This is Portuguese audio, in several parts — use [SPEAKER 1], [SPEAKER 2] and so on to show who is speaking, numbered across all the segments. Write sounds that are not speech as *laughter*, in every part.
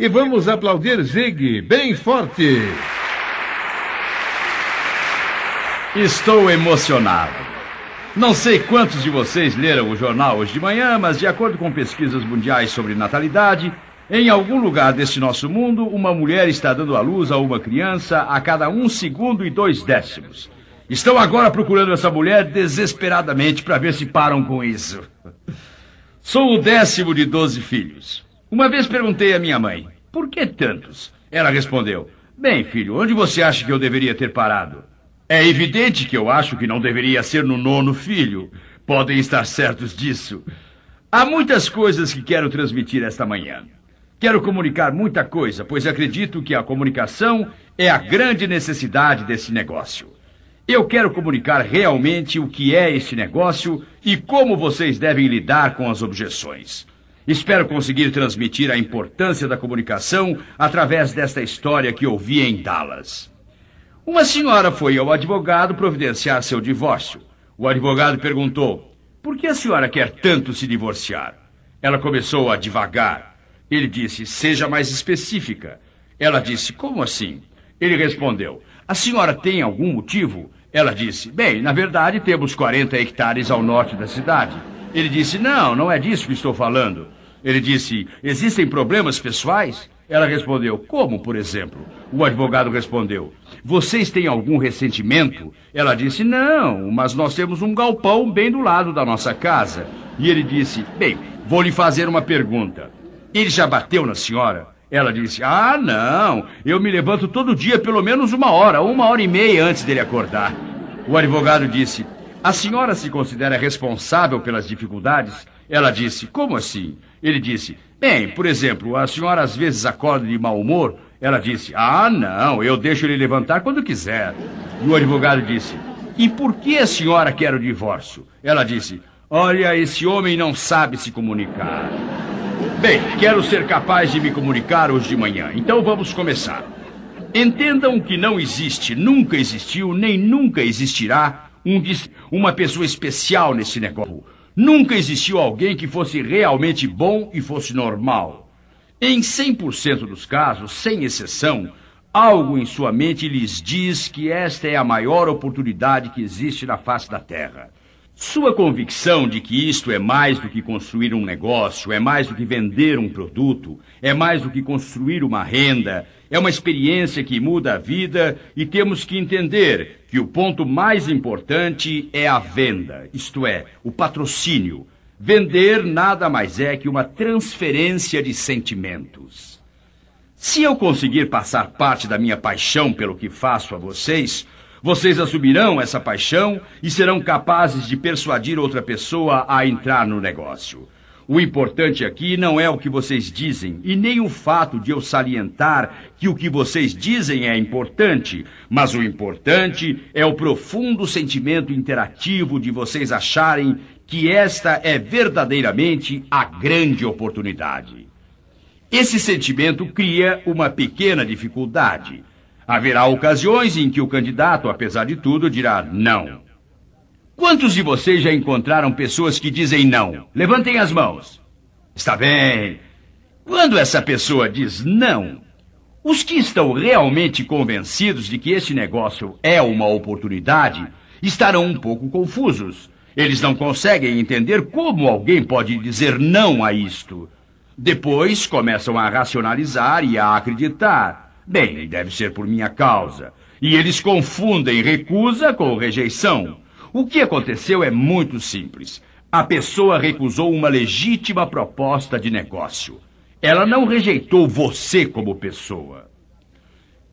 [SPEAKER 1] E vamos aplaudir Zig bem forte.
[SPEAKER 2] Estou emocionado. Não sei quantos de vocês leram o jornal hoje de manhã, mas de acordo com pesquisas mundiais sobre natalidade, em algum lugar deste nosso mundo, uma mulher está dando à luz a uma criança a cada um segundo e dois décimos. Estão agora procurando essa mulher desesperadamente para ver se param com isso. Sou o décimo de doze filhos. Uma vez perguntei à minha mãe, por que tantos? Ela respondeu, bem, filho, onde você acha que eu deveria ter parado? É evidente que eu acho que não deveria ser no nono filho. Podem estar certos disso. Há muitas coisas que quero transmitir esta manhã. Quero comunicar muita coisa, pois acredito que a comunicação é a grande necessidade desse negócio. Eu quero comunicar realmente o que é este negócio e como vocês devem lidar com as objeções. Espero conseguir transmitir a importância da comunicação através desta história que ouvi em Dallas. Uma senhora foi ao advogado providenciar seu divórcio. O advogado perguntou: Por que a senhora quer tanto se divorciar? Ela começou a divagar. Ele disse: Seja mais específica. Ela disse: Como assim? Ele respondeu: A senhora tem algum motivo? Ela disse: Bem, na verdade temos 40 hectares ao norte da cidade. Ele disse: Não, não é disso que estou falando. Ele disse: Existem problemas pessoais? Ela respondeu: Como, por exemplo? O advogado respondeu: Vocês têm algum ressentimento? Ela disse: Não, mas nós temos um galpão bem do lado da nossa casa. E ele disse: Bem, vou lhe fazer uma pergunta. Ele já bateu na senhora? Ela disse: Ah, não. Eu me levanto todo dia pelo menos uma hora, uma hora e meia antes dele acordar. O advogado disse: A senhora se considera responsável pelas dificuldades? Ela disse: Como assim? Ele disse: Bem, por exemplo, a senhora às vezes acorda de mau humor? Ela disse: Ah, não, eu deixo ele levantar quando quiser. E o advogado disse: E por que a senhora quer o divórcio? Ela disse: Olha, esse homem não sabe se comunicar. Bem, quero ser capaz de me comunicar hoje de manhã, então vamos começar. Entendam que não existe, nunca existiu, nem nunca existirá um, uma pessoa especial nesse negócio. Nunca existiu alguém que fosse realmente bom e fosse normal. Em 100% dos casos, sem exceção, algo em sua mente lhes diz que esta é a maior oportunidade que existe na face da Terra. Sua convicção de que isto é mais do que construir um negócio, é mais do que vender um produto, é mais do que construir uma renda, é uma experiência que muda a vida e temos que entender que o ponto mais importante é a venda, isto é, o patrocínio. Vender nada mais é que uma transferência de sentimentos. Se eu conseguir passar parte da minha paixão pelo que faço a vocês, vocês assumirão essa paixão e serão capazes de persuadir outra pessoa a entrar no negócio. O importante aqui não é o que vocês dizem e nem o fato de eu salientar que o que vocês dizem é importante, mas o importante é o profundo sentimento interativo de vocês acharem que esta é verdadeiramente a grande oportunidade. Esse sentimento cria uma pequena dificuldade. Haverá ocasiões em que o candidato, apesar de tudo, dirá não. Quantos de vocês já encontraram pessoas que dizem não? Levantem as mãos. Está bem. Quando essa pessoa diz não, os que estão realmente convencidos de que este negócio é uma oportunidade estarão um pouco confusos. Eles não conseguem entender como alguém pode dizer não a isto. Depois começam a racionalizar e a acreditar. Bem, deve ser por minha causa. E eles confundem recusa com rejeição. O que aconteceu é muito simples. A pessoa recusou uma legítima proposta de negócio. Ela não rejeitou você como pessoa.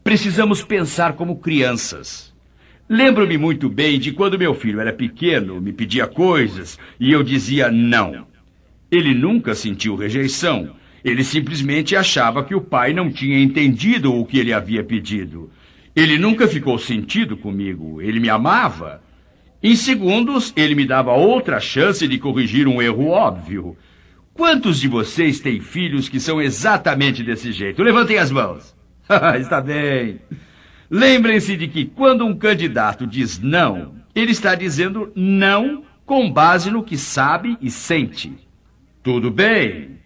[SPEAKER 2] Precisamos pensar como crianças. Lembro-me muito bem de quando meu filho era pequeno, me pedia coisas e eu dizia não. Ele nunca sentiu rejeição. Ele simplesmente achava que o pai não tinha entendido o que ele havia pedido. Ele nunca ficou sentido comigo. Ele me amava. Em segundos, ele me dava outra chance de corrigir um erro óbvio. Quantos de vocês têm filhos que são exatamente desse jeito? Levantem as mãos. *laughs* está bem. Lembrem-se de que quando um candidato diz não, ele está dizendo não com base no que sabe e sente. Tudo bem.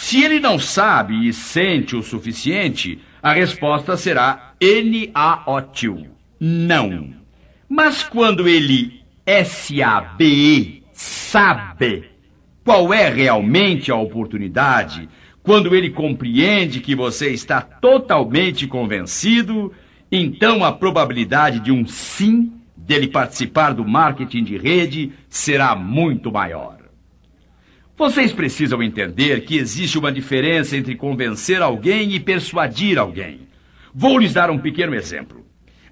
[SPEAKER 2] Se ele não sabe e sente o suficiente, a resposta será N-A-O-T-U. Não. Mas quando ele S-A-B-E, sabe qual é realmente a oportunidade, quando ele compreende que você está totalmente convencido, então a probabilidade de um sim dele participar do marketing de rede será muito maior. Vocês precisam entender que existe uma diferença entre convencer alguém e persuadir alguém. Vou lhes dar um pequeno exemplo.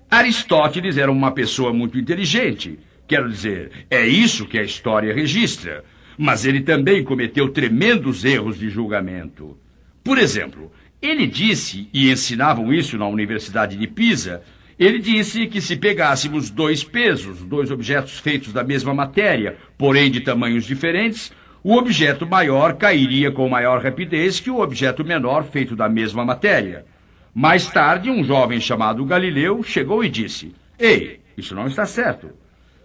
[SPEAKER 2] Aristóteles era uma pessoa muito inteligente. Quero dizer, é isso que a história registra. Mas ele também cometeu tremendos erros de julgamento. Por exemplo, ele disse, e ensinavam isso na Universidade de Pisa, ele disse que se pegássemos dois pesos, dois objetos feitos da mesma matéria, porém de tamanhos diferentes, o objeto maior cairia com maior rapidez que o objeto menor feito da mesma matéria. Mais tarde, um jovem chamado Galileu chegou e disse: Ei, isso não está certo.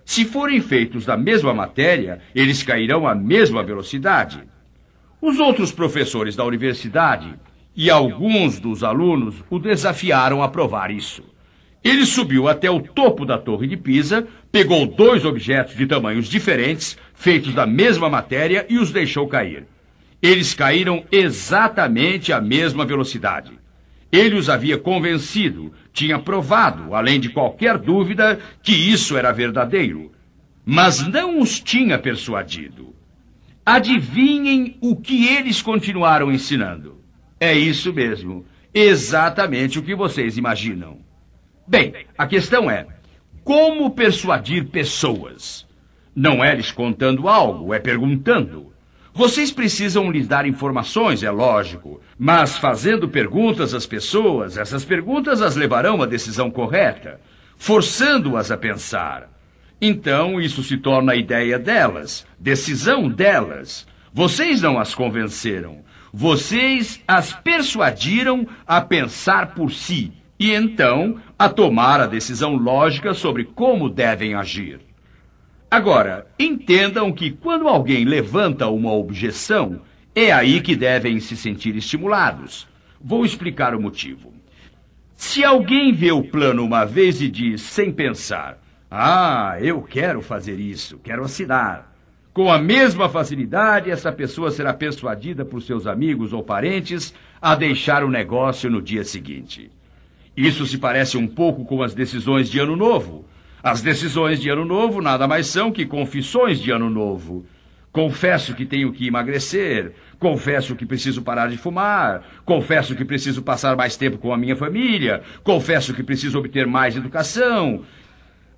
[SPEAKER 2] Se forem feitos da mesma matéria, eles cairão à mesma velocidade. Os outros professores da universidade e alguns dos alunos o desafiaram a provar isso. Ele subiu até o topo da Torre de Pisa, pegou dois objetos de tamanhos diferentes, feitos da mesma matéria, e os deixou cair. Eles caíram exatamente à mesma velocidade. Ele os havia convencido, tinha provado, além de qualquer dúvida, que isso era verdadeiro. Mas não os tinha persuadido. Adivinhem o que eles continuaram ensinando. É isso mesmo. Exatamente o que vocês imaginam. Bem, a questão é: como persuadir pessoas? Não é lhes contando algo, é perguntando. Vocês precisam lhes dar informações, é lógico, mas fazendo perguntas às pessoas, essas perguntas as levarão à decisão correta, forçando-as a pensar. Então isso se torna a ideia delas, decisão delas. Vocês não as convenceram, vocês as persuadiram a pensar por si e então a tomar a decisão lógica sobre como devem agir. Agora, entendam que quando alguém levanta uma objeção, é aí que devem se sentir estimulados. Vou explicar o motivo. Se alguém vê o plano uma vez e diz, sem pensar, ah, eu quero fazer isso, quero assinar. Com a mesma facilidade, essa pessoa será persuadida por seus amigos ou parentes a deixar o negócio no dia seguinte. Isso se parece um pouco com as decisões de Ano Novo. As decisões de ano novo nada mais são que confissões de ano novo. Confesso que tenho que emagrecer. Confesso que preciso parar de fumar. Confesso que preciso passar mais tempo com a minha família. Confesso que preciso obter mais educação.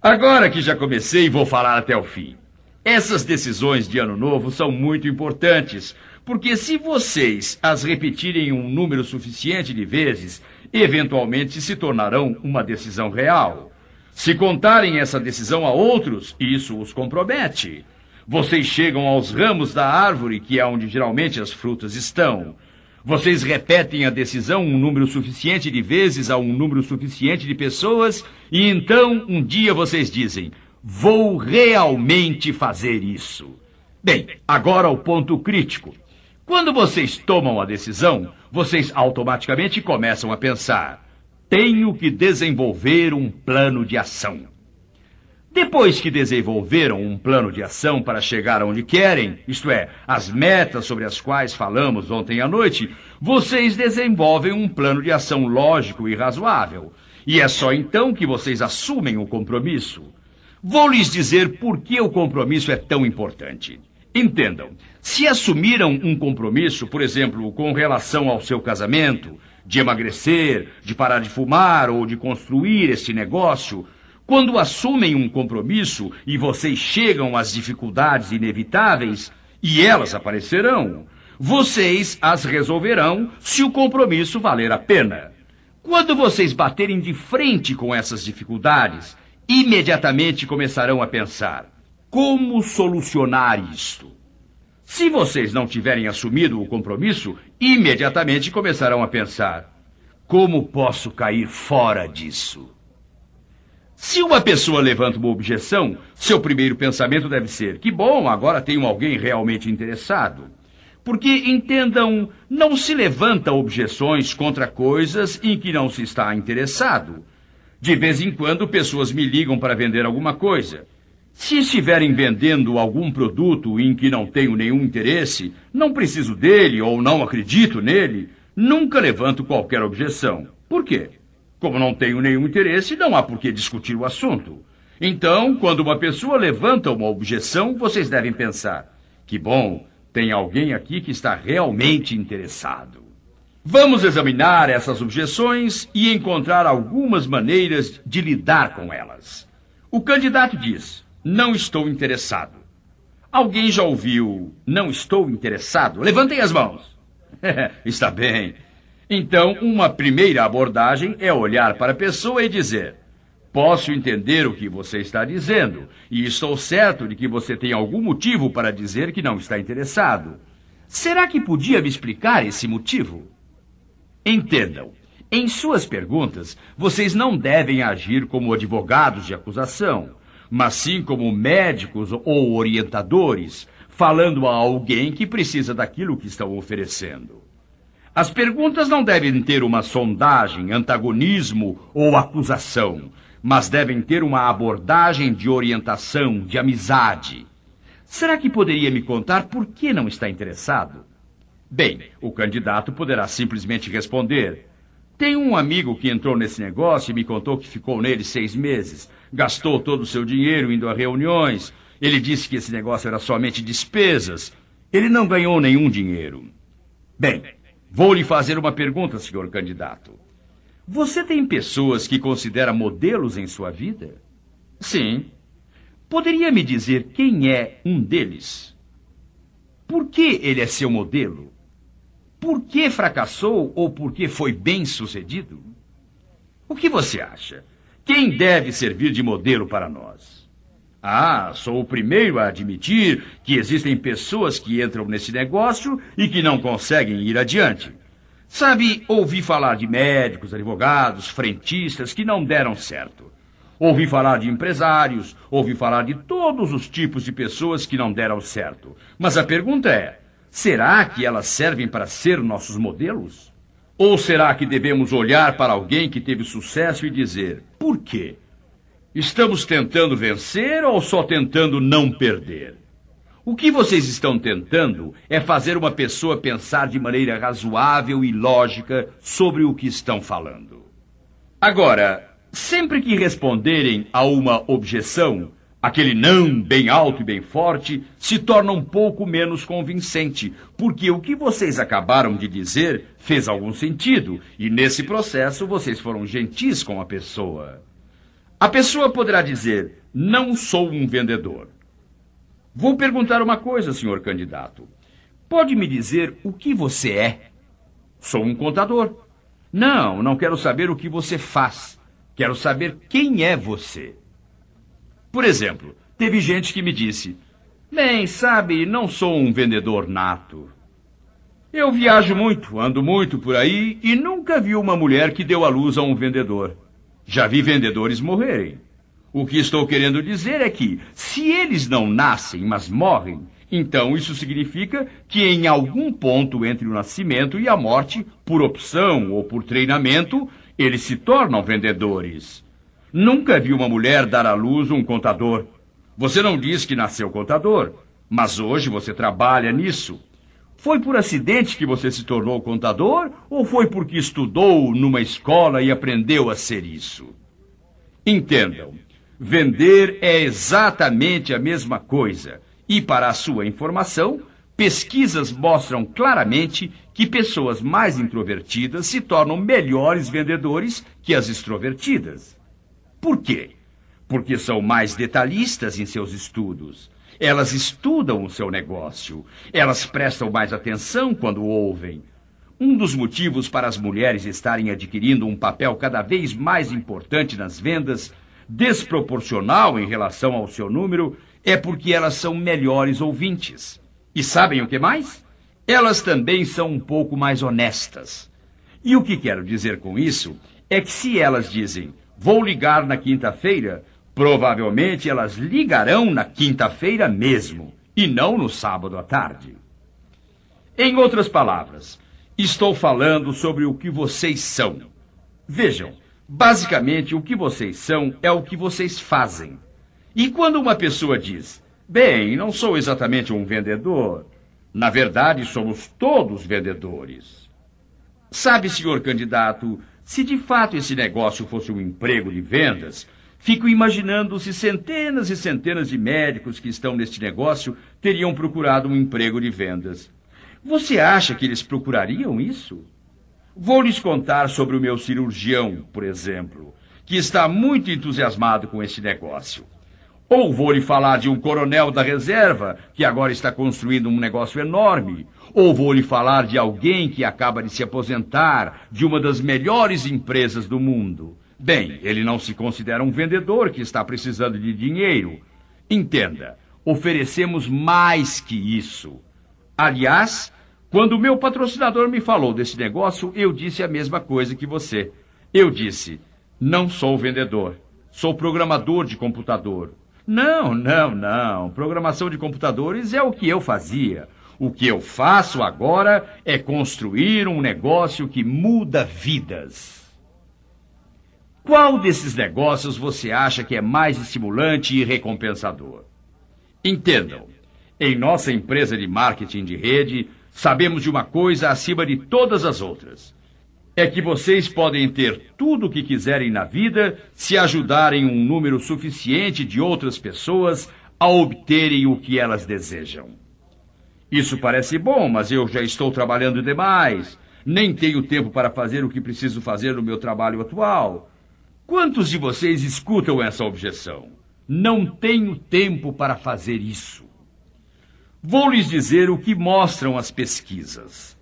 [SPEAKER 2] Agora que já comecei, vou falar até o fim. Essas decisões de ano novo são muito importantes, porque se vocês as repetirem um número suficiente de vezes, eventualmente se tornarão uma decisão real. Se contarem essa decisão a outros, isso os compromete. Vocês chegam aos ramos da árvore, que é onde geralmente as frutas estão. Vocês repetem a decisão um número suficiente de vezes a um número suficiente de pessoas, e então um dia vocês dizem: Vou realmente fazer isso. Bem, agora o ponto crítico. Quando vocês tomam a decisão, vocês automaticamente começam a pensar: tenho que desenvolver um plano de ação. Depois que desenvolveram um plano de ação para chegar onde querem, isto é, as metas sobre as quais falamos ontem à noite, vocês desenvolvem um plano de ação lógico e razoável. E é só então que vocês assumem o compromisso. Vou lhes dizer por que o compromisso é tão importante. Entendam, se assumiram um compromisso, por exemplo, com relação ao seu casamento, de emagrecer, de parar de fumar ou de construir este negócio, quando assumem um compromisso e vocês chegam às dificuldades inevitáveis, e elas aparecerão, vocês as resolverão se o compromisso valer a pena. Quando vocês baterem de frente com essas dificuldades, imediatamente começarão a pensar: como solucionar isto? Se vocês não tiverem assumido o compromisso, imediatamente começarão a pensar: como posso cair fora disso? Se uma pessoa levanta uma objeção, seu primeiro pensamento deve ser: que bom, agora tenho alguém realmente interessado. Porque, entendam, não se levanta objeções contra coisas em que não se está interessado. De vez em quando, pessoas me ligam para vender alguma coisa. Se estiverem vendendo algum produto em que não tenho nenhum interesse, não preciso dele ou não acredito nele, nunca levanto qualquer objeção. Por quê? Como não tenho nenhum interesse, não há por que discutir o assunto. Então, quando uma pessoa levanta uma objeção, vocês devem pensar: que bom, tem alguém aqui que está realmente interessado. Vamos examinar essas objeções e encontrar algumas maneiras de lidar com elas. O candidato diz: Não estou interessado. Alguém já ouviu Não estou interessado? Levantem as mãos. *laughs* Está bem. Então, uma primeira abordagem é olhar para a pessoa e dizer: Posso entender o que você está dizendo, e estou certo de que você tem algum motivo para dizer que não está interessado. Será que podia me explicar esse motivo? Entendam, em suas perguntas, vocês não devem agir como advogados de acusação, mas sim como médicos ou orientadores, falando a alguém que precisa daquilo que estão oferecendo. As perguntas não devem ter uma sondagem, antagonismo ou acusação, mas devem ter uma abordagem de orientação, de amizade. Será que poderia me contar por que não está interessado? Bem, o candidato poderá simplesmente responder: Tem um amigo que entrou nesse negócio e me contou que ficou nele seis meses, gastou todo o seu dinheiro indo a reuniões. Ele disse que esse negócio era somente despesas. Ele não ganhou nenhum dinheiro. Bem, vou lhe fazer uma pergunta, senhor candidato. Você tem pessoas que considera modelos em sua vida? Sim. Poderia me dizer quem é um deles? Por que ele é seu modelo? Por que fracassou ou por que foi bem sucedido? O que você acha? Quem deve servir de modelo para nós? Ah, sou o primeiro a admitir que existem pessoas que entram nesse negócio e que não conseguem ir adiante. Sabe, ouvi falar de médicos, advogados, frentistas que não deram certo. Ouvi falar de empresários, ouvi falar de todos os tipos de pessoas que não deram certo. Mas a pergunta é: será que elas servem para ser nossos modelos? Ou será que devemos olhar para alguém que teve sucesso e dizer: por quê? Estamos tentando vencer ou só tentando não perder? O que vocês estão tentando é fazer uma pessoa pensar de maneira razoável e lógica sobre o que estão falando. Agora, sempre que responderem a uma objeção, aquele não bem alto e bem forte se torna um pouco menos convincente, porque o que vocês acabaram de dizer fez algum sentido e nesse processo vocês foram gentis com a pessoa. A pessoa poderá dizer: Não sou um vendedor. Vou perguntar uma coisa, senhor candidato. Pode me dizer o que você é? Sou um contador. Não, não quero saber o que você faz. Quero saber quem é você. Por exemplo, teve gente que me disse: Bem, sabe, não sou um vendedor nato. Eu viajo muito, ando muito por aí e nunca vi uma mulher que deu à luz a um vendedor. Já vi vendedores morrerem. O que estou querendo dizer é que, se eles não nascem, mas morrem, então isso significa que em algum ponto entre o nascimento e a morte, por opção ou por treinamento, eles se tornam vendedores. Nunca vi uma mulher dar à luz um contador. Você não diz que nasceu contador, mas hoje você trabalha nisso. Foi por acidente que você se tornou contador ou foi porque estudou numa escola e aprendeu a ser isso? Entendam, Vender é exatamente a mesma coisa. E, para a sua informação, pesquisas mostram claramente que pessoas mais introvertidas se tornam melhores vendedores que as extrovertidas. Por quê? Porque são mais detalhistas em seus estudos. Elas estudam o seu negócio. Elas prestam mais atenção quando ouvem. Um dos motivos para as mulheres estarem adquirindo um papel cada vez mais importante nas vendas desproporcional em relação ao seu número é porque elas são melhores ouvintes. E sabem o que mais? Elas também são um pouco mais honestas. E o que quero dizer com isso é que se elas dizem, vou ligar na quinta-feira, provavelmente elas ligarão na quinta-feira mesmo, e não no sábado à tarde. Em outras palavras, estou falando sobre o que vocês são. Vejam, basicamente o que vocês são é o que vocês fazem. E quando uma pessoa diz, bem, não sou exatamente um vendedor, na verdade somos todos vendedores. Sabe, senhor candidato, se de fato esse negócio fosse um emprego de vendas, fico imaginando se centenas e centenas de médicos que estão neste negócio teriam procurado um emprego de vendas. Você acha que eles procurariam isso? Vou lhes contar sobre o meu cirurgião, por exemplo, que está muito entusiasmado com esse negócio. Ou vou lhe falar de um coronel da reserva, que agora está construindo um negócio enorme. Ou vou lhe falar de alguém que acaba de se aposentar de uma das melhores empresas do mundo. Bem, ele não se considera um vendedor que está precisando de dinheiro. Entenda, oferecemos mais que isso. Aliás, quando o meu patrocinador me falou desse negócio, eu disse a mesma coisa que você. Eu disse: não sou vendedor, sou programador de computador. Não, não, não. Programação de computadores é o que eu fazia. O que eu faço agora é construir um negócio que muda vidas. Qual desses negócios você acha que é mais estimulante e recompensador? Entendam, em nossa empresa de marketing de rede, Sabemos de uma coisa acima de todas as outras: é que vocês podem ter tudo o que quiserem na vida se ajudarem um número suficiente de outras pessoas a obterem o que elas desejam. Isso parece bom, mas eu já estou trabalhando demais. Nem tenho tempo para fazer o que preciso fazer no meu trabalho atual. Quantos de vocês escutam essa objeção? Não tenho tempo para fazer isso. Vou lhes dizer o que mostram as pesquisas.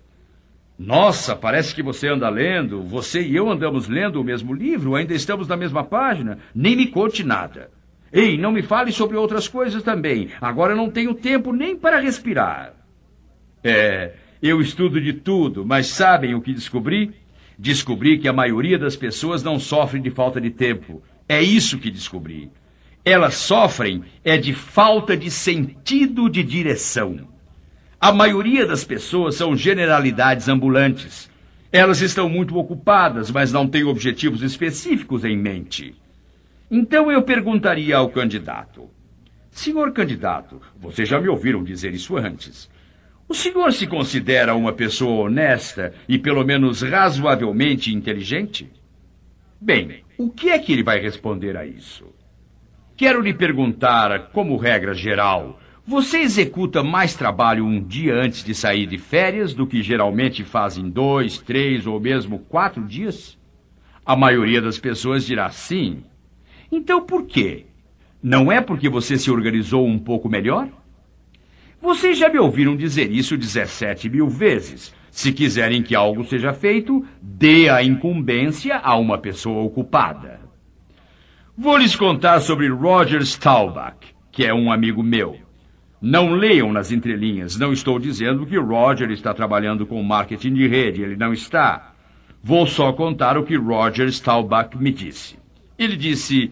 [SPEAKER 2] Nossa, parece que você anda lendo. Você e eu andamos lendo o mesmo livro, ainda estamos na mesma página. Nem me conte nada. Ei, não me fale sobre outras coisas também. Agora não tenho tempo nem para respirar. É, eu estudo de tudo, mas sabem o que descobri? Descobri que a maioria das pessoas não sofre de falta de tempo. É isso que descobri elas sofrem é de falta de sentido de direção. A maioria das pessoas são generalidades ambulantes. Elas estão muito ocupadas, mas não têm objetivos específicos em mente. Então eu perguntaria ao candidato: Senhor candidato, vocês já me ouviram dizer isso antes. O senhor se considera uma pessoa honesta e pelo menos razoavelmente inteligente? Bem, o que é que ele vai responder a isso? Quero lhe perguntar, como regra geral, você executa mais trabalho um dia antes de sair de férias do que geralmente faz em dois, três ou mesmo quatro dias? A maioria das pessoas dirá sim. Então por quê? Não é porque você se organizou um pouco melhor? Vocês já me ouviram dizer isso 17 mil vezes. Se quiserem que algo seja feito, dê a incumbência a uma pessoa ocupada. Vou lhes contar sobre Roger Staubach, que é um amigo meu. Não leiam nas entrelinhas, não estou dizendo que Roger está trabalhando com marketing de rede, ele não está. Vou só contar o que Roger Staubach me disse. Ele disse: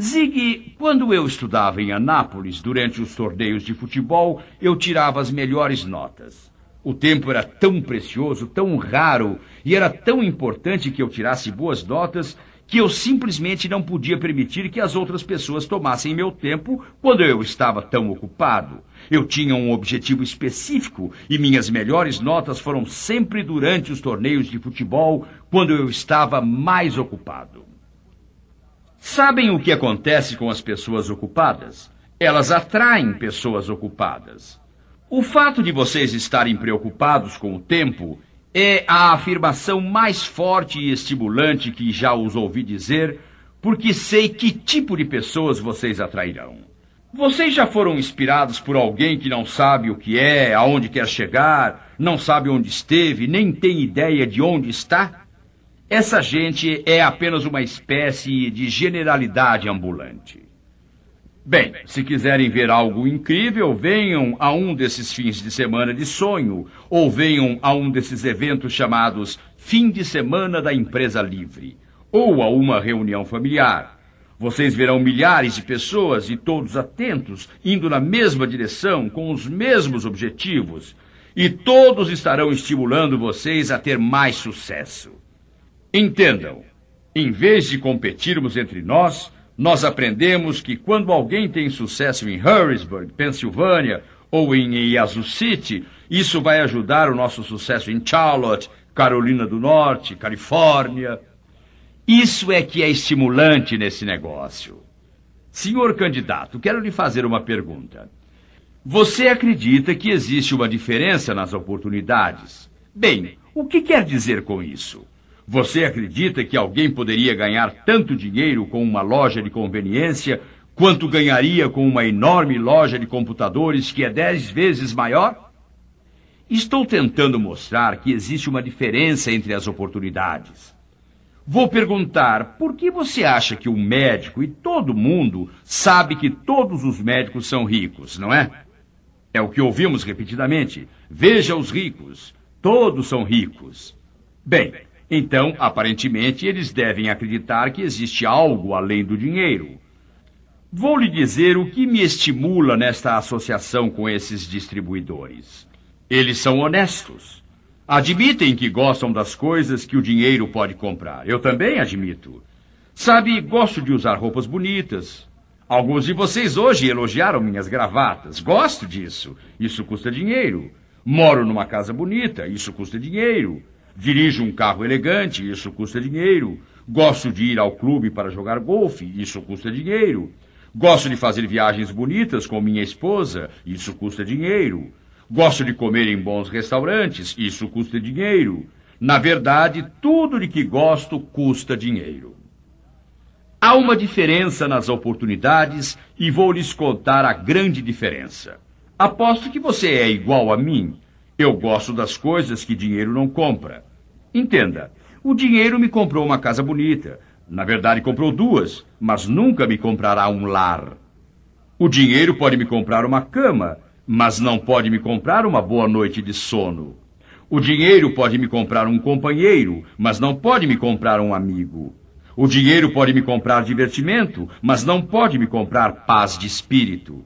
[SPEAKER 2] Zig, quando eu estudava em Anápolis, durante os torneios de futebol, eu tirava as melhores notas. O tempo era tão precioso, tão raro, e era tão importante que eu tirasse boas notas que eu simplesmente não podia permitir que as outras pessoas tomassem meu tempo quando eu estava tão ocupado. Eu tinha um objetivo específico e minhas melhores notas foram sempre durante os torneios de futebol, quando eu estava mais ocupado. Sabem o que acontece com as pessoas ocupadas? Elas atraem pessoas ocupadas. O fato de vocês estarem preocupados com o tempo é a afirmação mais forte e estimulante que já os ouvi dizer, porque sei que tipo de pessoas vocês atrairão. Vocês já foram inspirados por alguém que não sabe o que é, aonde quer chegar, não sabe onde esteve, nem tem ideia de onde está? Essa gente é apenas uma espécie de generalidade ambulante. Bem, se quiserem ver algo incrível, venham a um desses fins de semana de sonho, ou venham a um desses eventos chamados Fim de Semana da Empresa Livre, ou a uma reunião familiar. Vocês verão milhares de pessoas e todos atentos, indo na mesma direção, com os mesmos objetivos. e todos estarão estimulando vocês a ter mais sucesso. Entendam, em vez de competirmos entre nós, nós aprendemos que quando alguém tem sucesso em Harrisburg, Pensilvânia, ou em Yazoo City, isso vai ajudar o nosso sucesso em Charlotte, Carolina do Norte, Califórnia. Isso é que é estimulante nesse negócio. Senhor candidato, quero lhe fazer uma pergunta. Você acredita que existe uma diferença nas oportunidades? Bem, o que quer dizer com isso? Você acredita que alguém poderia ganhar tanto dinheiro com uma loja de conveniência quanto ganharia com uma enorme loja de computadores que é dez vezes maior? Estou tentando mostrar que existe uma diferença entre as oportunidades. Vou perguntar por que você acha que o um médico e todo mundo sabe que todos os médicos são ricos, não é? É o que ouvimos repetidamente. Veja os ricos. Todos são ricos. Bem, então, aparentemente, eles devem acreditar que existe algo além do dinheiro. Vou lhe dizer o que me estimula nesta associação com esses distribuidores. Eles são honestos. Admitem que gostam das coisas que o dinheiro pode comprar. Eu também admito. Sabe, gosto de usar roupas bonitas. Alguns de vocês hoje elogiaram minhas gravatas. Gosto disso. Isso custa dinheiro. Moro numa casa bonita. Isso custa dinheiro. Dirijo um carro elegante. Isso custa dinheiro. Gosto de ir ao clube para jogar golfe. Isso custa dinheiro. Gosto de fazer viagens bonitas com minha esposa, isso custa dinheiro. Gosto de comer em bons restaurantes, isso custa dinheiro. Na verdade, tudo de que gosto custa dinheiro. Há uma diferença nas oportunidades e vou lhes contar a grande diferença. Aposto que você é igual a mim. Eu gosto das coisas que dinheiro não compra. Entenda, o dinheiro me comprou uma casa bonita, na verdade, comprou duas, mas nunca me comprará um lar. O dinheiro pode me comprar uma cama, mas não pode me comprar uma boa noite de sono. O dinheiro pode me comprar um companheiro, mas não pode me comprar um amigo. O dinheiro pode me comprar divertimento, mas não pode me comprar paz de espírito.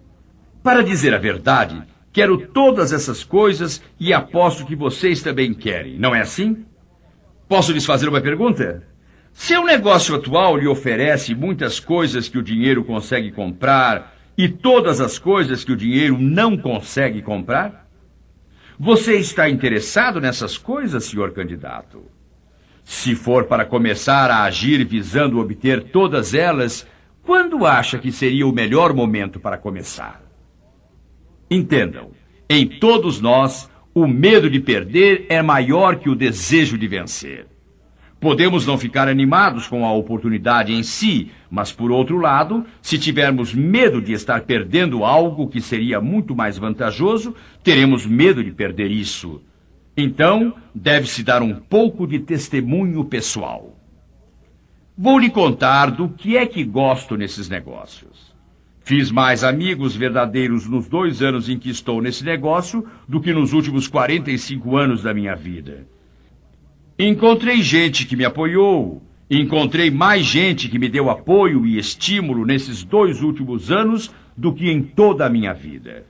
[SPEAKER 2] Para dizer a verdade, quero todas essas coisas e aposto que vocês também querem, não é assim? Posso lhes fazer uma pergunta? Seu negócio atual lhe oferece muitas coisas que o dinheiro consegue comprar e todas as coisas que o dinheiro não consegue comprar? Você está interessado nessas coisas, senhor candidato? Se for para começar a agir visando obter todas elas, quando acha que seria o melhor momento para começar? Entendam, em todos nós, o medo de perder é maior que o desejo de vencer. Podemos não ficar animados com a oportunidade em si, mas por outro lado, se tivermos medo de estar perdendo algo que seria muito mais vantajoso, teremos medo de perder isso. Então, deve-se dar um pouco de testemunho pessoal. Vou lhe contar do que é que gosto nesses negócios. Fiz mais amigos verdadeiros nos dois anos em que estou nesse negócio do que nos últimos 45 anos da minha vida. Encontrei gente que me apoiou. Encontrei mais gente que me deu apoio e estímulo nesses dois últimos anos do que em toda a minha vida.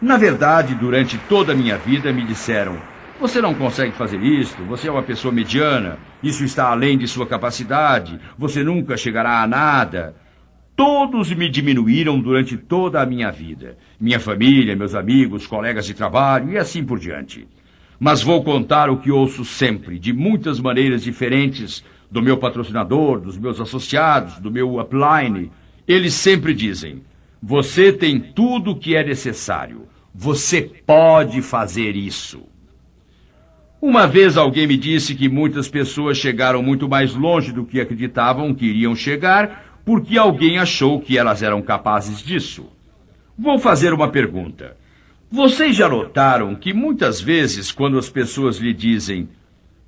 [SPEAKER 2] Na verdade, durante toda a minha vida me disseram: você não consegue fazer isto, você é uma pessoa mediana, isso está além de sua capacidade, você nunca chegará a nada. Todos me diminuíram durante toda a minha vida. Minha família, meus amigos, colegas de trabalho e assim por diante mas vou contar o que ouço sempre, de muitas maneiras diferentes, do meu patrocinador, dos meus associados, do meu upline. Eles sempre dizem: você tem tudo o que é necessário. Você pode fazer isso. Uma vez alguém me disse que muitas pessoas chegaram muito mais longe do que acreditavam que iriam chegar, porque alguém achou que elas eram capazes disso. Vou fazer uma pergunta. Vocês já notaram que muitas vezes, quando as pessoas lhe dizem,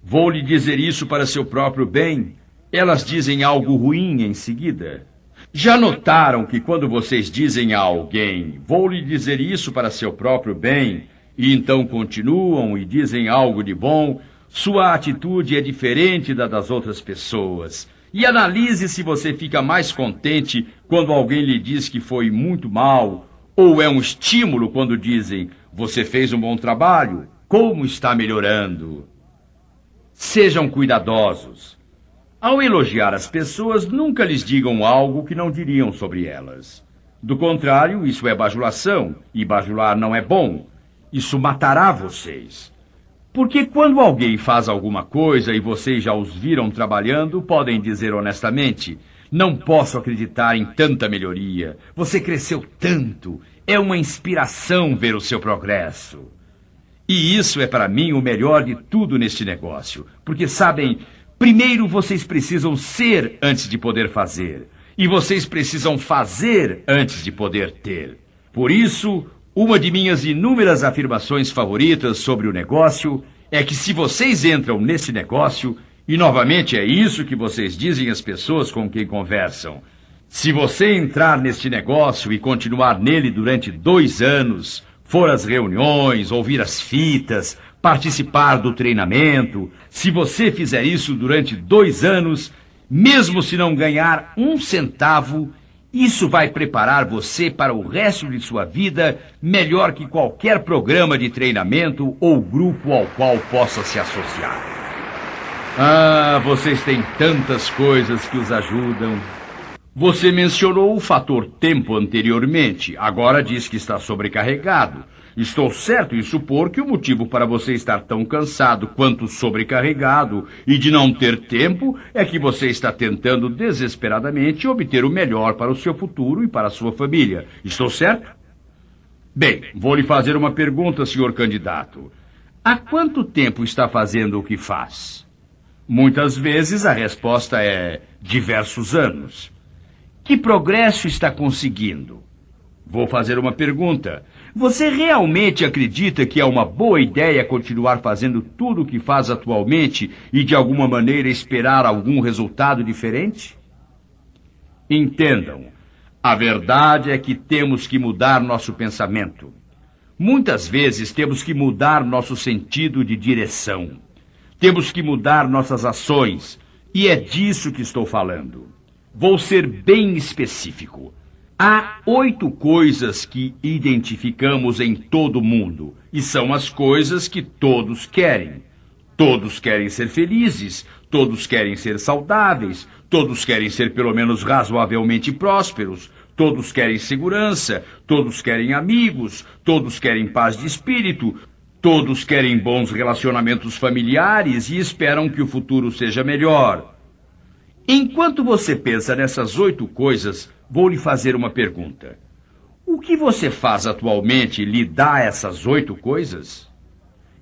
[SPEAKER 2] vou lhe dizer isso para seu próprio bem, elas dizem algo ruim em seguida? Já notaram que quando vocês dizem a alguém, vou lhe dizer isso para seu próprio bem, e então continuam e dizem algo de bom, sua atitude é diferente da das outras pessoas. E analise se você fica mais contente quando alguém lhe diz que foi muito mal ou é um estímulo quando dizem: Você fez um bom trabalho. Como está melhorando? Sejam cuidadosos. Ao elogiar as pessoas, nunca lhes digam algo que não diriam sobre elas. Do contrário, isso é bajulação, e bajular não é bom. Isso matará vocês. Porque quando alguém faz alguma coisa e vocês já os viram trabalhando, podem dizer honestamente: Não posso acreditar em tanta melhoria. Você cresceu tanto. É uma inspiração ver o seu progresso. E isso é para mim o melhor de tudo neste negócio. Porque, sabem, primeiro vocês precisam ser antes de poder fazer. E vocês precisam fazer antes de poder ter. Por isso, uma de minhas inúmeras afirmações favoritas sobre o negócio é que se vocês entram nesse negócio, e novamente é isso que vocês dizem às pessoas com quem conversam, se você entrar neste negócio e continuar nele durante dois anos, for às reuniões, ouvir as fitas, participar do treinamento, se você fizer isso durante dois anos, mesmo se não ganhar um centavo, isso vai preparar você para o resto de sua vida melhor que qualquer programa de treinamento ou grupo ao qual possa se associar. Ah, vocês têm tantas coisas que os ajudam. Você mencionou o fator tempo anteriormente. Agora diz que está sobrecarregado. Estou certo em supor que o motivo para você estar tão cansado quanto sobrecarregado e de não ter tempo é que você está tentando desesperadamente obter o melhor para o seu futuro e para a sua família. Estou certo? Bem, vou lhe fazer uma pergunta, senhor candidato. Há quanto tempo está fazendo o que faz? Muitas vezes a resposta é diversos anos. Que progresso está conseguindo? Vou fazer uma pergunta. Você realmente acredita que é uma boa ideia continuar fazendo tudo o que faz atualmente e de alguma maneira esperar algum resultado diferente? Entendam, a verdade é que temos que mudar nosso pensamento. Muitas vezes temos que mudar nosso sentido de direção. Temos que mudar nossas ações. E é disso que estou falando. Vou ser bem específico. Há oito coisas que identificamos em todo mundo, e são as coisas que todos querem. Todos querem ser felizes, todos querem ser saudáveis, todos querem ser pelo menos razoavelmente prósperos, todos querem segurança, todos querem amigos, todos querem paz de espírito, todos querem bons relacionamentos familiares e esperam que o futuro seja melhor. Enquanto você pensa nessas oito coisas, vou lhe fazer uma pergunta. O que você faz atualmente lhe dá essas oito coisas?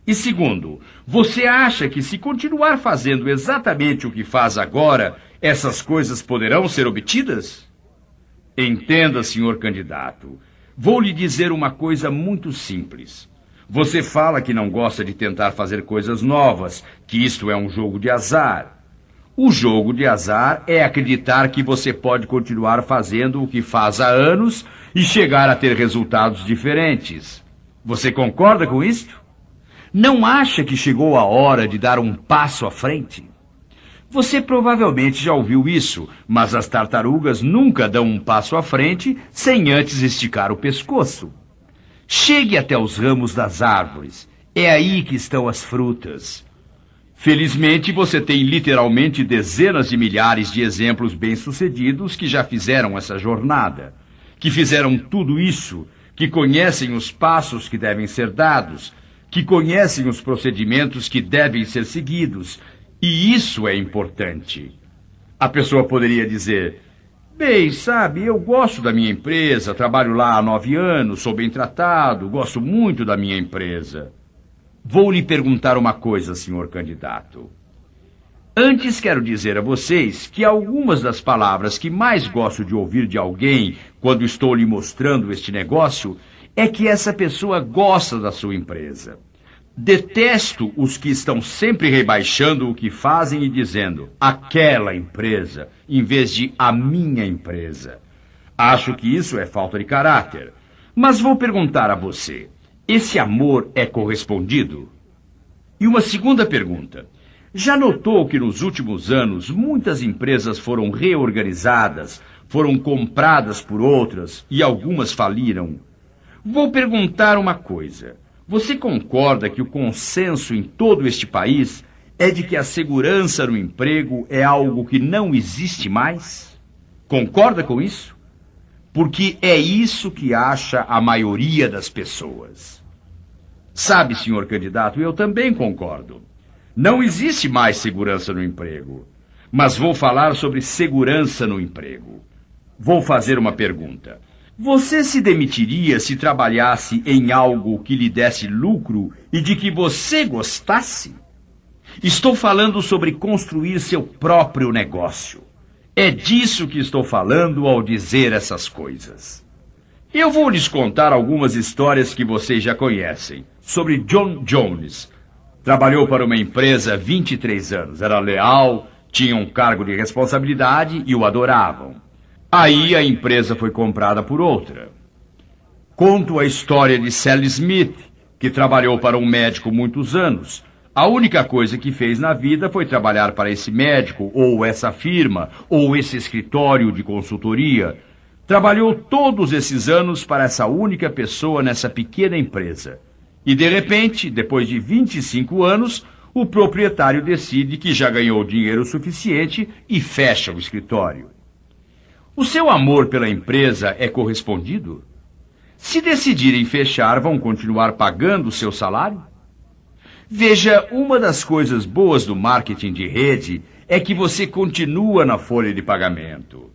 [SPEAKER 2] E segundo, você acha que se continuar fazendo exatamente o que faz agora, essas coisas poderão ser obtidas? Entenda, senhor candidato. Vou lhe dizer uma coisa muito simples. Você fala que não gosta de tentar fazer coisas novas, que isto é um jogo de azar. O jogo de azar é acreditar que você pode continuar fazendo o que faz há anos e chegar a ter resultados diferentes. Você concorda com isto? Não acha que chegou a hora de dar um passo à frente? Você provavelmente já ouviu isso, mas as tartarugas nunca dão um passo à frente sem antes esticar o pescoço. Chegue até os ramos das árvores. É aí que estão as frutas. Felizmente, você tem literalmente dezenas de milhares de exemplos bem-sucedidos que já fizeram essa jornada, que fizeram tudo isso, que conhecem os passos que devem ser dados, que conhecem os procedimentos que devem ser seguidos, e isso é importante. A pessoa poderia dizer: Bem, sabe, eu gosto da minha empresa, trabalho lá há nove anos, sou bem tratado, gosto muito da minha empresa. Vou lhe perguntar uma coisa, senhor candidato. Antes quero dizer a vocês que algumas das palavras que mais gosto de ouvir de alguém quando estou lhe mostrando este negócio é que essa pessoa gosta da sua empresa. Detesto os que estão sempre rebaixando o que fazem e dizendo aquela empresa, em vez de a minha empresa. Acho que isso é falta de caráter. Mas vou perguntar a você: esse amor é correspondido? E uma segunda pergunta. Já notou que nos últimos anos muitas empresas foram reorganizadas, foram compradas por outras e algumas faliram? Vou perguntar uma coisa. Você concorda que o consenso em todo este país é de que a segurança no emprego é algo que não existe mais? Concorda com isso? Porque é isso que acha a maioria das pessoas. Sabe, senhor candidato, eu também concordo. Não existe mais segurança no emprego. Mas vou falar sobre segurança no emprego. Vou fazer uma pergunta. Você se demitiria se trabalhasse em algo que lhe desse lucro e de que você gostasse? Estou falando sobre construir seu próprio negócio. É disso que estou falando ao dizer essas coisas. Eu vou lhes contar algumas histórias que vocês já conhecem sobre John Jones. Trabalhou para uma empresa 23 anos, era leal, tinha um cargo de responsabilidade e o adoravam. Aí a empresa foi comprada por outra. Conto a história de Sally Smith, que trabalhou para um médico muitos anos. A única coisa que fez na vida foi trabalhar para esse médico, ou essa firma, ou esse escritório de consultoria. Trabalhou todos esses anos para essa única pessoa nessa pequena empresa. E de repente, depois de 25 anos, o proprietário decide que já ganhou dinheiro suficiente e fecha o escritório. O seu amor pela empresa é correspondido? Se decidirem fechar, vão continuar pagando o seu salário? Veja, uma das coisas boas do marketing de rede é que você continua na folha de pagamento.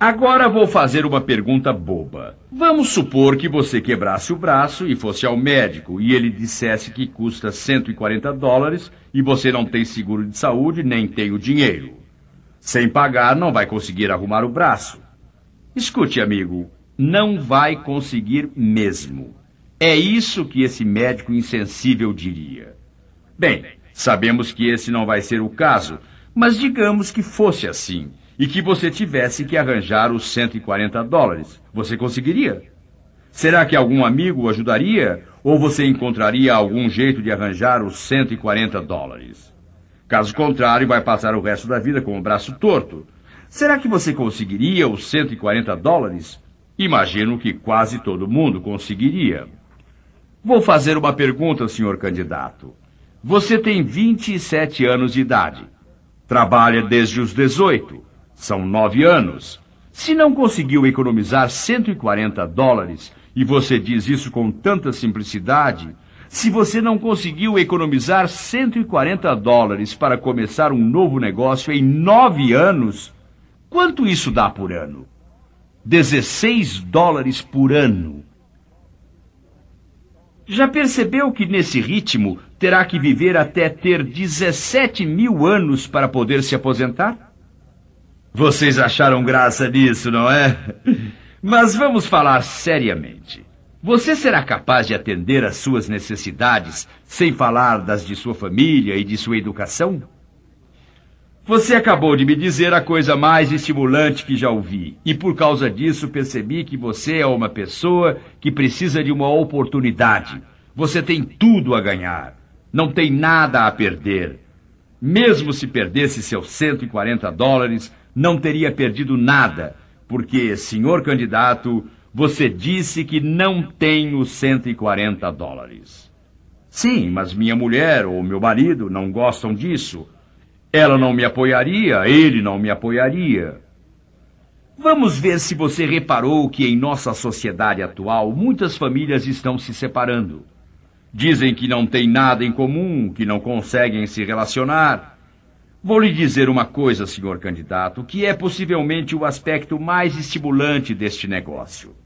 [SPEAKER 2] Agora vou fazer uma pergunta boba. Vamos supor que você quebrasse o braço e fosse ao médico e ele dissesse que custa 140 dólares e você não tem seguro de saúde nem tem o dinheiro. Sem pagar, não vai conseguir arrumar o braço. Escute, amigo, não vai conseguir mesmo. É isso que esse médico insensível diria. Bem, sabemos que esse não vai ser o caso, mas digamos que fosse assim e que você tivesse que arranjar os 140 dólares. Você conseguiria? Será que algum amigo o ajudaria? Ou você encontraria algum jeito de arranjar os 140 dólares? Caso contrário, vai passar o resto da vida com o braço torto. Será que você conseguiria os 140 dólares? Imagino que quase todo mundo conseguiria. Vou fazer uma pergunta, senhor candidato. Você tem 27 anos de idade. Trabalha desde os 18. São nove anos. Se não conseguiu economizar 140 dólares, e você diz isso com tanta simplicidade, se você não conseguiu economizar 140 dólares para começar um novo negócio em nove anos, quanto isso dá por ano? 16 dólares por ano. Já percebeu que nesse ritmo terá que viver até ter 17 mil anos para poder se aposentar? Vocês acharam graça nisso, não é? Mas vamos falar seriamente. Você será capaz de atender às suas necessidades sem falar das de sua família e de sua educação? Você acabou de me dizer a coisa mais estimulante que já ouvi, e por causa disso percebi que você é uma pessoa que precisa de uma oportunidade. Você tem tudo a ganhar, não tem nada a perder. Mesmo se perdesse seus 140 dólares, não teria perdido nada, porque, senhor candidato, você disse que não tem os 140 dólares. Sim, mas minha mulher ou meu marido não gostam disso. Ela não me apoiaria, ele não me apoiaria. Vamos ver se você reparou que em nossa sociedade atual muitas famílias estão se separando. Dizem que não têm nada em comum, que não conseguem se relacionar. Vou lhe dizer uma coisa, senhor candidato, que é possivelmente o aspecto mais estimulante deste negócio.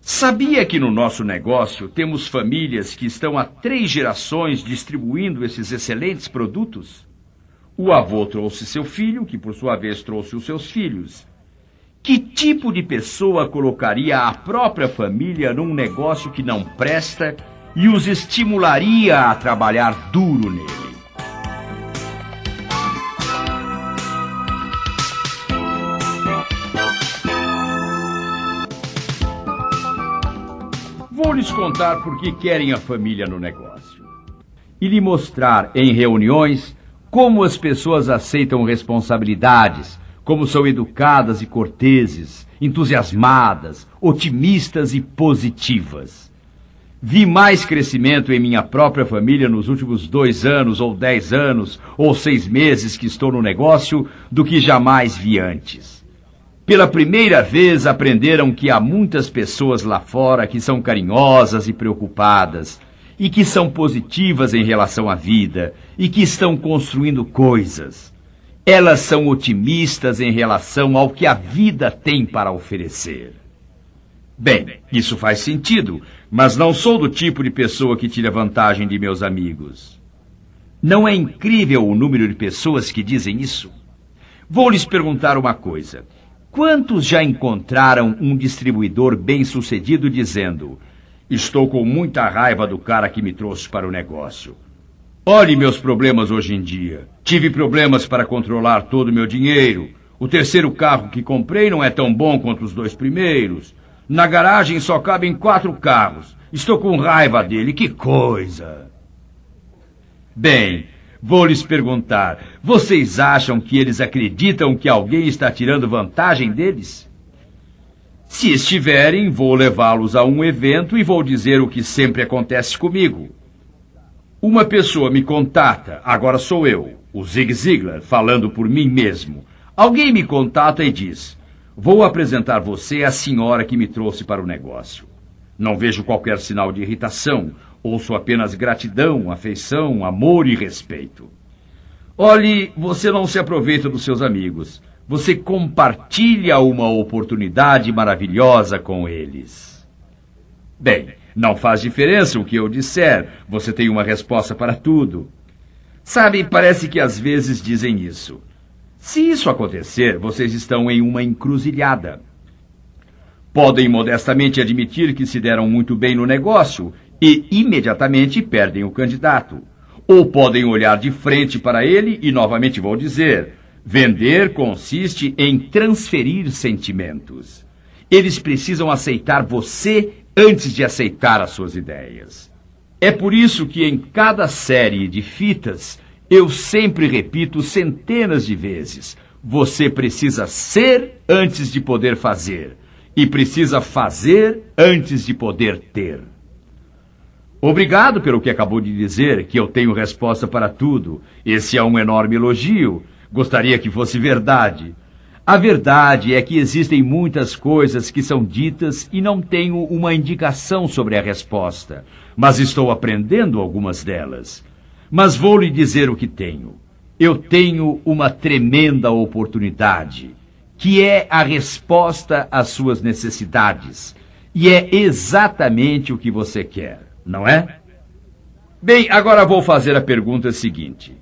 [SPEAKER 2] Sabia que no nosso negócio temos famílias que estão há três gerações distribuindo esses excelentes produtos? O avô trouxe seu filho, que por sua vez trouxe os seus filhos. Que tipo de pessoa colocaria a própria família num negócio que não presta e os estimularia a trabalhar duro nele? Contar por que querem a família no negócio. E lhe mostrar em reuniões como as pessoas aceitam responsabilidades, como são educadas e corteses, entusiasmadas, otimistas e positivas. Vi mais crescimento em minha própria família nos últimos dois anos, ou dez anos, ou seis meses que estou no negócio, do que jamais vi antes. Pela primeira vez aprenderam que há muitas pessoas lá fora que são carinhosas e preocupadas, e que são positivas em relação à vida, e que estão construindo coisas. Elas são otimistas em relação ao que a vida tem para oferecer. Bem, isso faz sentido, mas não sou do tipo de pessoa que tira vantagem de meus amigos. Não é incrível o número de pessoas que dizem isso? Vou lhes perguntar uma coisa. Quantos já encontraram um distribuidor bem-sucedido dizendo: Estou com muita raiva do cara que me trouxe para o negócio. Olhe meus problemas hoje em dia. Tive problemas para controlar todo o meu dinheiro. O terceiro carro que comprei não é tão bom quanto os dois primeiros. Na garagem só cabem quatro carros. Estou com raiva dele. Que coisa! Bem, vou lhes perguntar: vocês acham que eles acreditam que alguém está tirando vantagem deles? Se estiverem, vou levá-los a um evento e vou dizer o que sempre acontece comigo. Uma pessoa me contata, agora sou eu, o Zig Ziglar, falando por mim mesmo. Alguém me contata e diz: Vou apresentar você à senhora que me trouxe para o negócio. Não vejo qualquer sinal de irritação, ouço apenas gratidão, afeição, amor e respeito. Olhe, você não se aproveita dos seus amigos. Você compartilha uma oportunidade maravilhosa com eles. Bem, não faz diferença o que eu disser, você tem uma resposta para tudo. Sabe, parece que às vezes dizem isso. Se isso acontecer, vocês estão em uma encruzilhada. Podem modestamente admitir que se deram muito bem no negócio e imediatamente perdem o candidato. Ou podem olhar de frente para ele e novamente vou dizer: vender consiste em transferir sentimentos. Eles precisam aceitar você antes de aceitar as suas ideias. É por isso que em cada série de fitas eu sempre repito centenas de vezes: você precisa ser antes de poder fazer, e precisa fazer antes de poder ter. Obrigado pelo que acabou de dizer, que eu tenho resposta para tudo. Esse é um enorme elogio. Gostaria que fosse verdade. A verdade é que existem muitas coisas que são ditas e não tenho uma indicação sobre a resposta, mas estou aprendendo algumas delas. Mas vou lhe dizer o que tenho. Eu tenho uma tremenda oportunidade, que é a resposta às suas necessidades. E é exatamente o que você quer, não é? Bem, agora vou fazer a pergunta seguinte: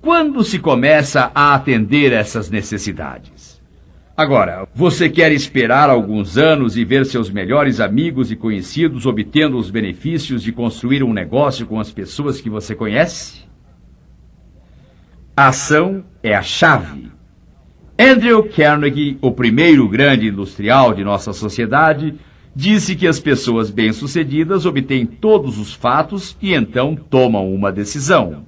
[SPEAKER 2] Quando se começa a atender essas necessidades? Agora, você quer esperar alguns anos e ver seus melhores amigos e conhecidos obtendo os benefícios de construir um negócio com as pessoas que você conhece? A ação é a chave. Andrew Carnegie, o primeiro grande industrial de nossa sociedade, disse que as pessoas bem-sucedidas obtêm todos os fatos e então tomam uma decisão.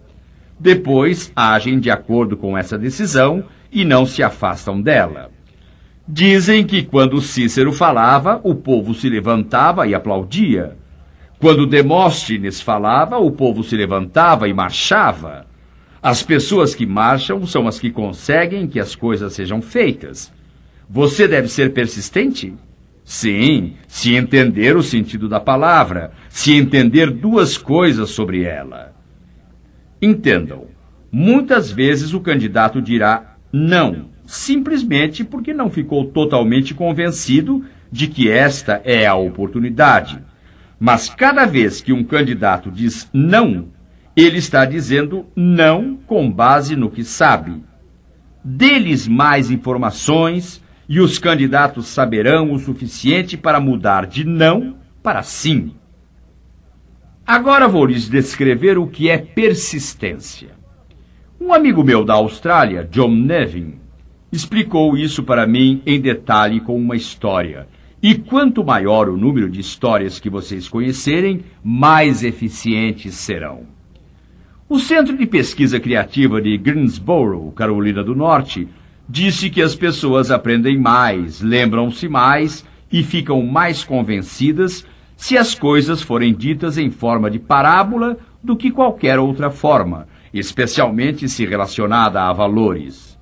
[SPEAKER 2] Depois agem de acordo com essa decisão e não se afastam dela. Dizem que quando Cícero falava, o povo se levantava e aplaudia. Quando Demóstenes falava, o povo se levantava e marchava. As pessoas que marcham são as que conseguem que as coisas sejam feitas. Você deve ser persistente? Sim, se entender o sentido da palavra, se entender duas coisas sobre ela. Entendam, muitas vezes o candidato dirá não simplesmente porque não ficou totalmente convencido de que esta é a oportunidade. Mas cada vez que um candidato diz não, ele está dizendo não com base no que sabe. Deles mais informações e os candidatos saberão o suficiente para mudar de não para sim. Agora vou lhes descrever o que é persistência. Um amigo meu da Austrália, John Nevin, explicou isso para mim em detalhe com uma história. E quanto maior o número de histórias que vocês conhecerem, mais eficientes serão. O Centro de Pesquisa Criativa de Greensboro, Carolina do Norte, disse que as pessoas aprendem mais, lembram-se mais e ficam mais convencidas se as coisas forem ditas em forma de parábola do que qualquer outra forma, especialmente se relacionada a valores.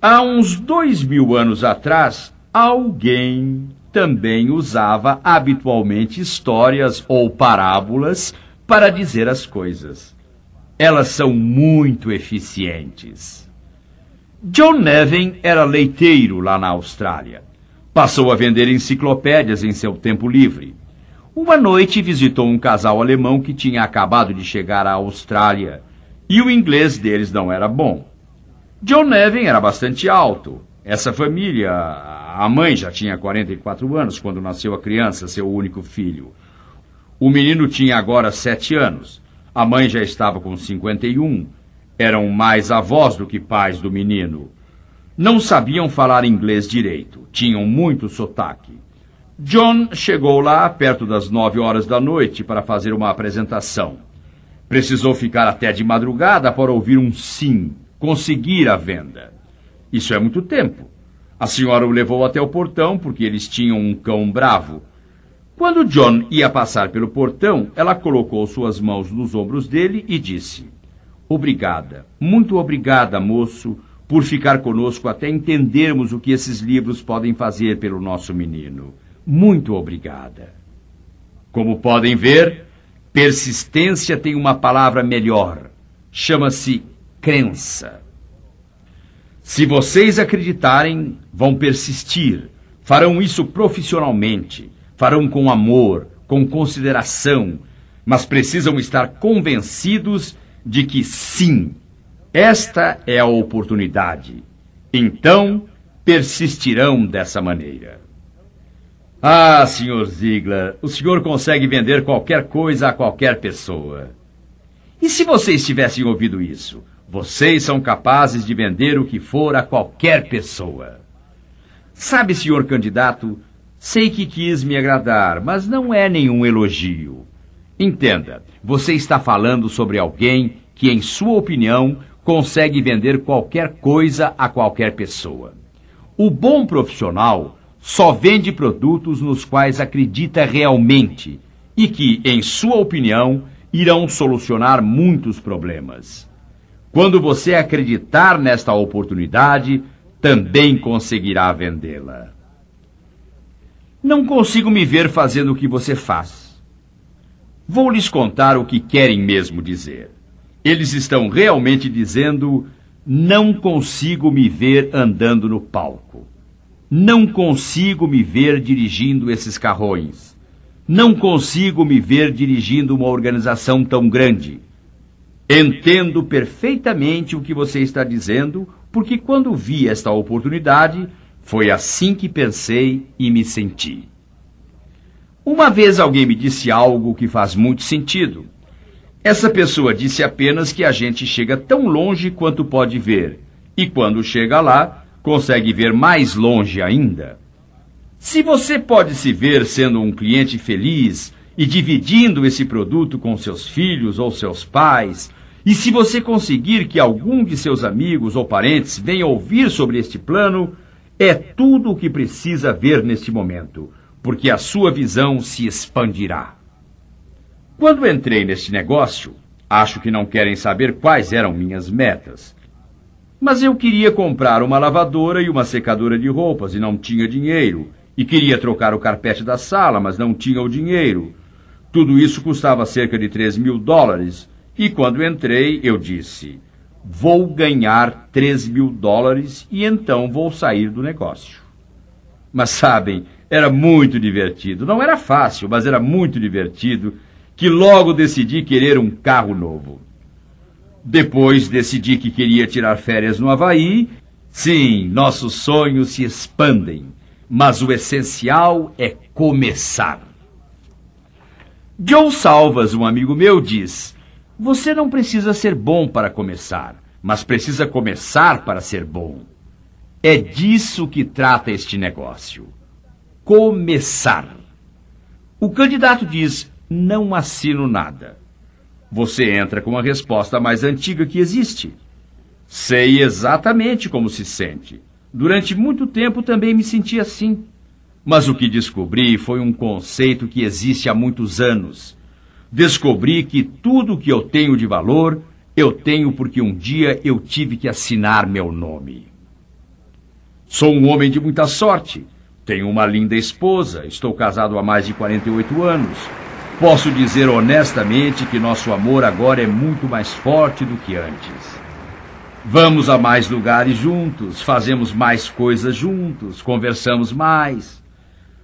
[SPEAKER 2] Há uns dois mil anos atrás, alguém também usava habitualmente histórias ou parábolas para dizer as coisas. Elas são muito eficientes. John Nevin era leiteiro lá na Austrália. Passou a vender enciclopédias em seu tempo livre. Uma noite visitou um casal alemão que tinha acabado de chegar à Austrália e o inglês deles não era bom. John Nevin era bastante alto. Essa família, a mãe já tinha 44 anos quando nasceu a criança, seu único filho. O menino tinha agora sete anos. A mãe já estava com 51. Eram mais avós do que pais do menino. Não sabiam falar inglês direito, tinham muito sotaque. John chegou lá perto das nove horas da noite para fazer uma apresentação. Precisou ficar até de madrugada para ouvir um sim, conseguir a venda. Isso é muito tempo. A senhora o levou até o portão porque eles tinham um cão bravo. Quando John ia passar pelo portão, ela colocou suas mãos nos ombros dele e disse: Obrigada, muito obrigada, moço por ficar conosco até entendermos o que esses livros podem fazer pelo nosso menino. Muito obrigada. Como podem ver, persistência tem uma palavra melhor. Chama-se crença. Se vocês acreditarem, vão persistir. Farão isso profissionalmente. Farão com amor, com consideração. Mas precisam estar convencidos de que sim, esta é a oportunidade. Então, persistirão dessa maneira. Ah, Sr. Ziegler, o senhor consegue vender qualquer coisa a qualquer pessoa. E se vocês tivessem ouvido isso? Vocês são capazes de vender o que for a qualquer pessoa. Sabe, senhor candidato, sei que quis me agradar, mas não é nenhum elogio. Entenda, você está falando sobre alguém que, em sua opinião, consegue vender qualquer coisa a qualquer pessoa. O bom profissional só vende produtos nos quais acredita realmente e que, em sua opinião, irão solucionar muitos problemas. Quando você acreditar nesta oportunidade, também conseguirá vendê-la. Não consigo me ver fazendo o que você faz. Vou lhes contar o que querem mesmo dizer. Eles estão realmente dizendo: não consigo me ver andando no palco. Não consigo me ver dirigindo esses carrões. Não consigo me ver dirigindo uma organização tão grande. Entendo perfeitamente o que você está dizendo, porque quando vi esta oportunidade, foi assim que pensei e me senti. Uma vez alguém me disse algo que faz muito sentido. Essa pessoa disse apenas que a gente chega tão longe quanto pode ver, e quando chega lá, consegue ver mais longe ainda. Se você pode se ver sendo um cliente feliz e dividindo esse produto com seus filhos ou seus pais, e se você conseguir que algum de seus amigos ou parentes venha ouvir sobre este plano, é tudo o que precisa ver neste momento, porque a sua visão se expandirá. Quando entrei neste negócio, acho que não querem saber quais eram minhas metas. Mas eu queria comprar uma lavadora e uma secadora de roupas e não tinha dinheiro. E queria trocar o carpete da sala, mas não tinha o dinheiro. Tudo isso custava cerca de 3 mil dólares. E quando entrei, eu disse: Vou ganhar 3 mil dólares e então vou sair do negócio. Mas sabem, era muito divertido. Não era fácil, mas era muito divertido que logo decidi querer um carro novo. Depois decidi que queria tirar férias no Havaí. Sim, nossos sonhos se expandem, mas o essencial é começar. Joe Salvas, um amigo meu, diz: Você não precisa ser bom para começar, mas precisa começar para ser bom. É disso que trata este negócio. Começar. O candidato diz: não assino nada. Você entra com a resposta mais antiga que existe. Sei exatamente como se sente. Durante muito tempo também me senti assim. Mas o que descobri foi um conceito que existe há muitos anos. Descobri que tudo que eu tenho de valor, eu tenho porque um dia eu tive que assinar meu nome. Sou um homem de muita sorte. Tenho uma linda esposa, estou casado há mais de 48 anos. Posso dizer honestamente que nosso amor agora é muito mais forte do que antes. Vamos a mais lugares juntos, fazemos mais coisas juntos, conversamos mais.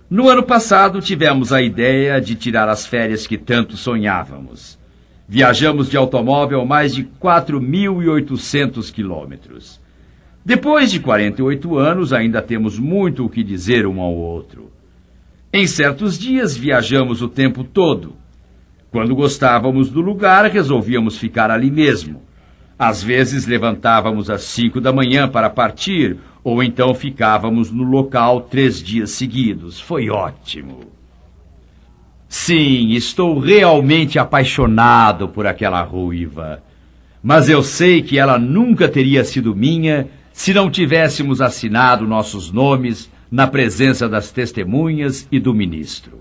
[SPEAKER 2] No ano passado tivemos a ideia de tirar as férias que tanto sonhávamos. Viajamos de automóvel mais de 4.800 quilômetros. Depois de 48 anos, ainda temos muito o que dizer um ao outro. Em certos dias viajamos o tempo todo. Quando gostávamos do lugar, resolvíamos ficar ali mesmo. Às vezes levantávamos às cinco da manhã para partir, ou então ficávamos no local três dias seguidos. Foi ótimo. Sim, estou realmente apaixonado por aquela ruiva. Mas eu sei que ela nunca teria sido minha se não tivéssemos assinado nossos nomes na presença das testemunhas e do ministro.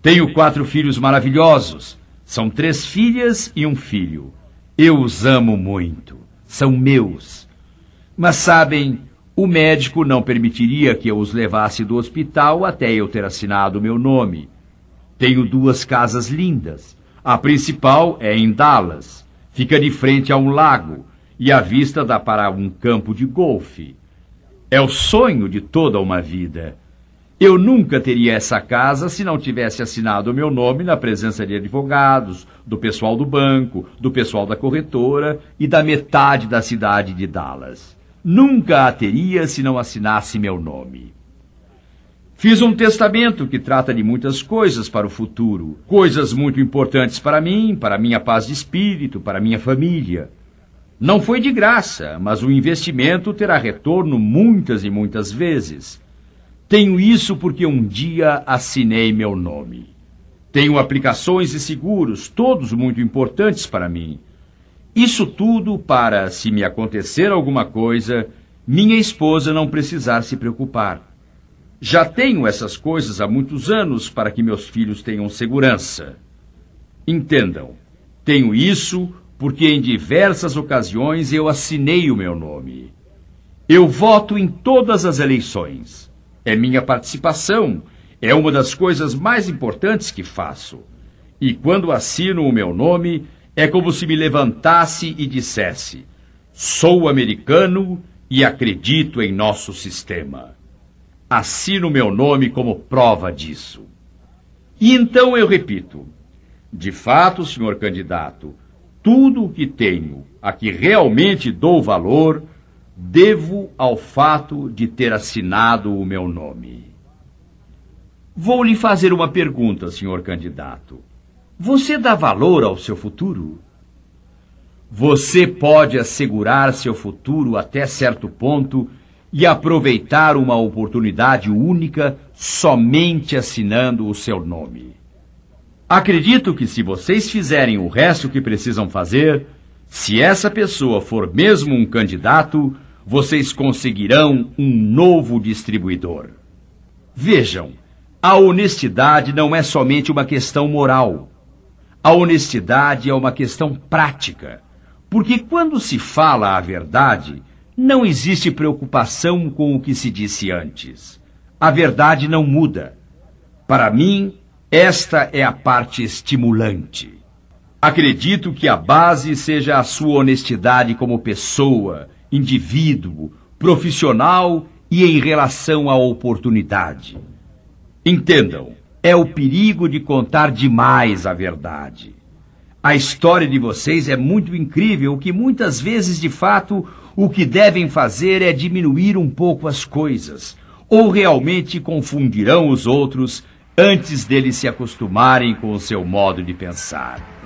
[SPEAKER 2] Tenho quatro filhos maravilhosos. São três filhas e um filho. Eu os amo muito. São meus. Mas sabem, o médico não permitiria que eu os levasse do hospital até eu ter assinado meu nome. Tenho duas casas lindas. A principal é em Dallas. Fica de frente a um lago e a vista dá para um campo de golfe. É o sonho de toda uma vida. Eu nunca teria essa casa se não tivesse assinado o meu nome na presença de advogados, do pessoal do banco, do pessoal da corretora e da metade da cidade de Dallas. Nunca a teria se não assinasse meu nome. Fiz um testamento que trata de muitas coisas para o futuro, coisas muito importantes para mim, para minha paz de espírito, para minha família. Não foi de graça, mas o investimento terá retorno muitas e muitas vezes. Tenho isso porque um dia assinei meu nome. Tenho aplicações e seguros, todos muito importantes para mim. Isso tudo para, se me acontecer alguma coisa, minha esposa não precisar se preocupar. Já tenho essas coisas há muitos anos para que meus filhos tenham segurança. Entendam, tenho isso porque em diversas ocasiões eu assinei o meu nome. Eu voto em todas as eleições. É minha participação, é uma das coisas mais importantes que faço. E quando assino o meu nome, é como se me levantasse e dissesse: sou americano e acredito em nosso sistema. Assino meu nome como prova disso. E então eu repito: de fato, senhor candidato, tudo o que tenho, a que realmente dou valor, devo ao fato de ter assinado o meu nome. Vou lhe fazer uma pergunta, senhor candidato. Você dá valor ao seu futuro? Você pode assegurar seu futuro até certo ponto e aproveitar uma oportunidade única somente assinando o seu nome. Acredito que se vocês fizerem o resto que precisam fazer, se essa pessoa for mesmo um candidato, vocês conseguirão um novo distribuidor. Vejam, a honestidade não é somente uma questão moral. A honestidade é uma questão prática. Porque quando se fala a verdade, não existe preocupação com o que se disse antes. A verdade não muda. Para mim, esta é a parte estimulante. Acredito que a base seja a sua honestidade como pessoa, indivíduo, profissional e em relação à oportunidade. Entendam, é o perigo de contar demais a verdade. A história de vocês é muito incrível, que muitas vezes, de fato, o que devem fazer é diminuir um pouco as coisas, ou realmente confundirão os outros antes deles se acostumarem com o seu modo de pensar.